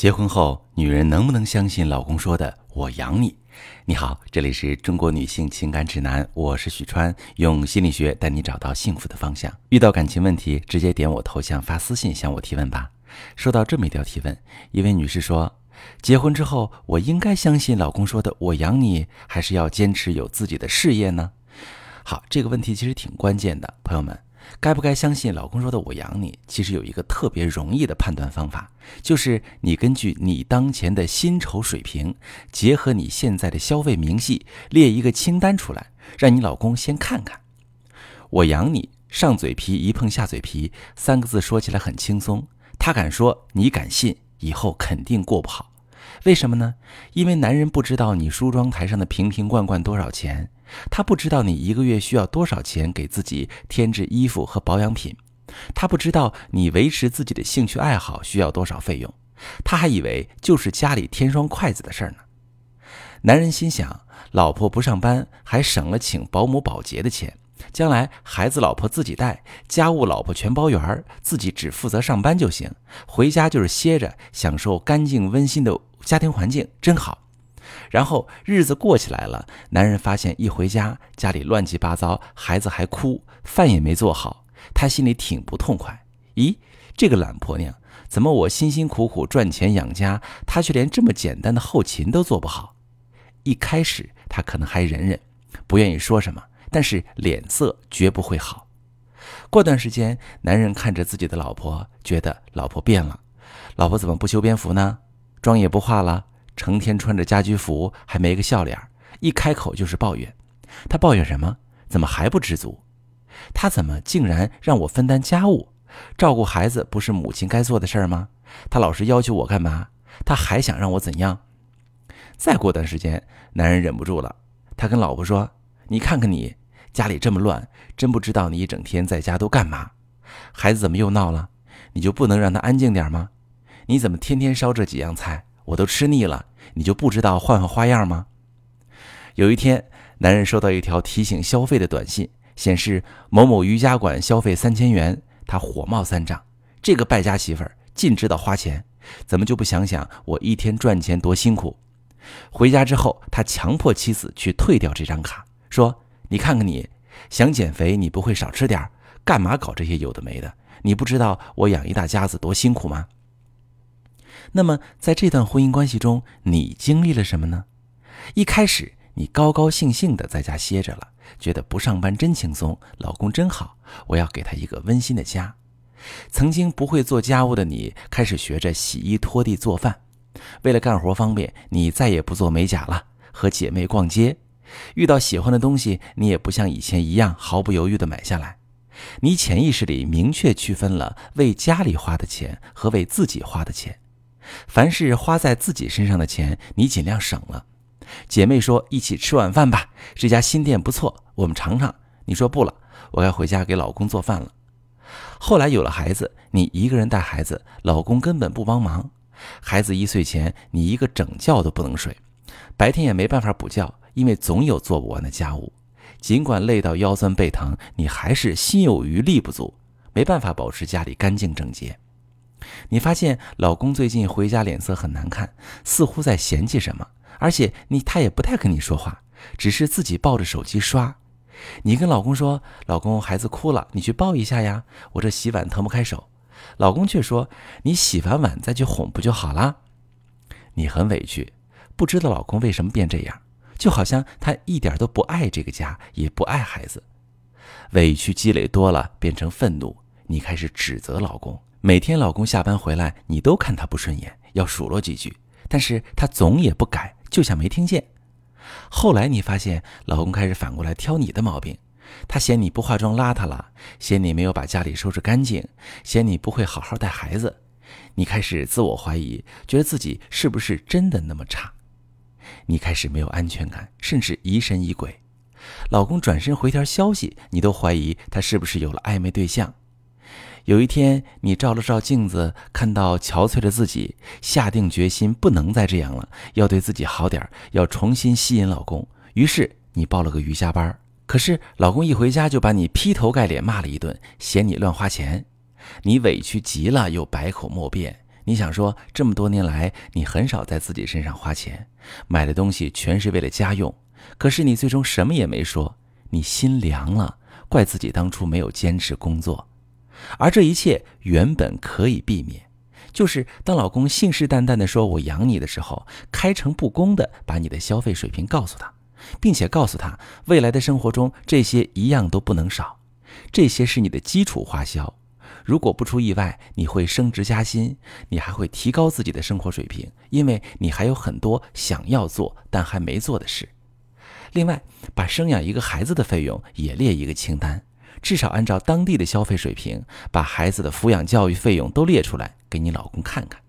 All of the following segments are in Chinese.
结婚后，女人能不能相信老公说的“我养你”？你好，这里是中国女性情感指南，我是许川，用心理学带你找到幸福的方向。遇到感情问题，直接点我头像发私信向我提问吧。收到这么一条提问，一位女士说：“结婚之后，我应该相信老公说的‘我养你’，还是要坚持有自己的事业呢？”好，这个问题其实挺关键的，朋友们。该不该相信老公说的“我养你”？其实有一个特别容易的判断方法，就是你根据你当前的薪酬水平，结合你现在的消费明细，列一个清单出来，让你老公先看看。“我养你”，上嘴皮一碰下嘴皮，三个字说起来很轻松，他敢说，你敢信，以后肯定过不好。为什么呢？因为男人不知道你梳妆台上的瓶瓶罐罐多少钱。他不知道你一个月需要多少钱给自己添置衣服和保养品，他不知道你维持自己的兴趣爱好需要多少费用，他还以为就是家里添双筷子的事儿呢。男人心想，老婆不上班，还省了请保姆保洁的钱，将来孩子老婆自己带，家务老婆全包圆儿，自己只负责上班就行，回家就是歇着，享受干净温馨的家庭环境，真好。然后日子过起来了，男人发现一回家家里乱七八糟，孩子还哭，饭也没做好，他心里挺不痛快。咦，这个懒婆娘，怎么我辛辛苦苦赚钱养家，她却连这么简单的后勤都做不好？一开始他可能还忍忍，不愿意说什么，但是脸色绝不会好。过段时间，男人看着自己的老婆，觉得老婆变了，老婆怎么不修边幅呢？妆也不化了。成天穿着家居服，还没个笑脸一开口就是抱怨。他抱怨什么？怎么还不知足？他怎么竟然让我分担家务？照顾孩子不是母亲该做的事儿吗？他老是要求我干嘛？他还想让我怎样？再过段时间，男人忍不住了，他跟老婆说：“你看看你家里这么乱，真不知道你一整天在家都干嘛？孩子怎么又闹了？你就不能让他安静点吗？你怎么天天烧这几样菜？我都吃腻了。”你就不知道换换花样吗？有一天，男人收到一条提醒消费的短信，显示某某瑜伽馆消费三千元，他火冒三丈。这个败家媳妇儿尽知道花钱，怎么就不想想我一天赚钱多辛苦？回家之后，他强迫妻子去退掉这张卡，说：“你看看你，想减肥你不会少吃点干嘛搞这些有的没的？你不知道我养一大家子多辛苦吗？”那么，在这段婚姻关系中，你经历了什么呢？一开始，你高高兴兴的在家歇着了，觉得不上班真轻松，老公真好，我要给他一个温馨的家。曾经不会做家务的你，开始学着洗衣、拖地、做饭。为了干活方便，你再也不做美甲了，和姐妹逛街。遇到喜欢的东西，你也不像以前一样毫不犹豫的买下来。你潜意识里明确区分了为家里花的钱和为自己花的钱。凡是花在自己身上的钱，你尽量省了。姐妹说一起吃晚饭吧，这家新店不错，我们尝尝。你说不了，我该回家给老公做饭了。后来有了孩子，你一个人带孩子，老公根本不帮忙。孩子一岁前，你一个整觉都不能睡，白天也没办法补觉，因为总有做不完的家务。尽管累到腰酸背疼，你还是心有余力不足，没办法保持家里干净整洁。你发现老公最近回家脸色很难看，似乎在嫌弃什么，而且你他也不太跟你说话，只是自己抱着手机刷。你跟老公说：“老公，孩子哭了，你去抱一下呀，我这洗碗腾不开手。”老公却说：“你洗完碗再去哄不就好啦？”你很委屈，不知道老公为什么变这样，就好像他一点都不爱这个家，也不爱孩子。委屈积累多了，变成愤怒，你开始指责老公。每天老公下班回来，你都看他不顺眼，要数落几句，但是他总也不改，就像没听见。后来你发现老公开始反过来挑你的毛病，他嫌你不化妆邋遢了，嫌你没有把家里收拾干净，嫌你不会好好带孩子。你开始自我怀疑，觉得自己是不是真的那么差？你开始没有安全感，甚至疑神疑鬼。老公转身回条消息，你都怀疑他是不是有了暧昧对象。有一天，你照了照镜子，看到憔悴的自己，下定决心不能再这样了，要对自己好点要重新吸引老公。于是你报了个瑜伽班。可是老公一回家就把你劈头盖脸骂了一顿，嫌你乱花钱。你委屈极了，又百口莫辩。你想说，这么多年来你很少在自己身上花钱，买的东西全是为了家用，可是你最终什么也没说，你心凉了，怪自己当初没有坚持工作，而这一切原本可以避免，就是当老公信誓旦旦地说我养你的时候，开诚布公地把你的消费水平告诉他，并且告诉他未来的生活中这些一样都不能少，这些是你的基础花销。如果不出意外，你会升职加薪，你还会提高自己的生活水平，因为你还有很多想要做但还没做的事。另外，把生养一个孩子的费用也列一个清单，至少按照当地的消费水平，把孩子的抚养教育费用都列出来给你老公看看。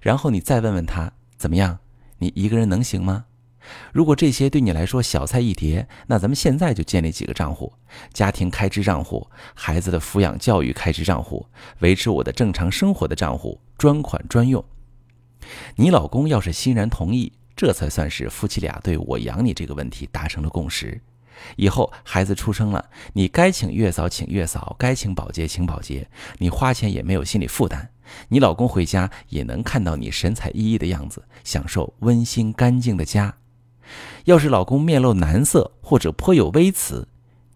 然后你再问问他怎么样，你一个人能行吗？如果这些对你来说小菜一碟，那咱们现在就建立几个账户：家庭开支账户、孩子的抚养教育开支账户、维持我的正常生活的账户，专款专用。你老公要是欣然同意，这才算是夫妻俩对我养你这个问题达成了共识。以后孩子出生了，你该请月嫂请月嫂，该请保洁请保洁，你花钱也没有心理负担。你老公回家也能看到你神采奕奕的样子，享受温馨干净的家。要是老公面露难色或者颇有微词，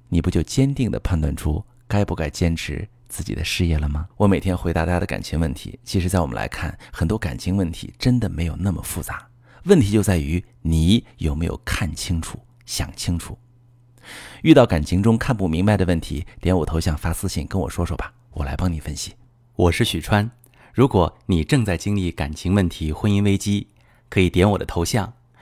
你不就坚定地判断出该不该坚持自己的事业了吗？我每天回答大家的感情问题，其实，在我们来看，很多感情问题真的没有那么复杂，问题就在于你有没有看清楚、想清楚。遇到感情中看不明白的问题，点我头像发私信跟我说说吧，我来帮你分析。我是许川，如果你正在经历感情问题、婚姻危机，可以点我的头像。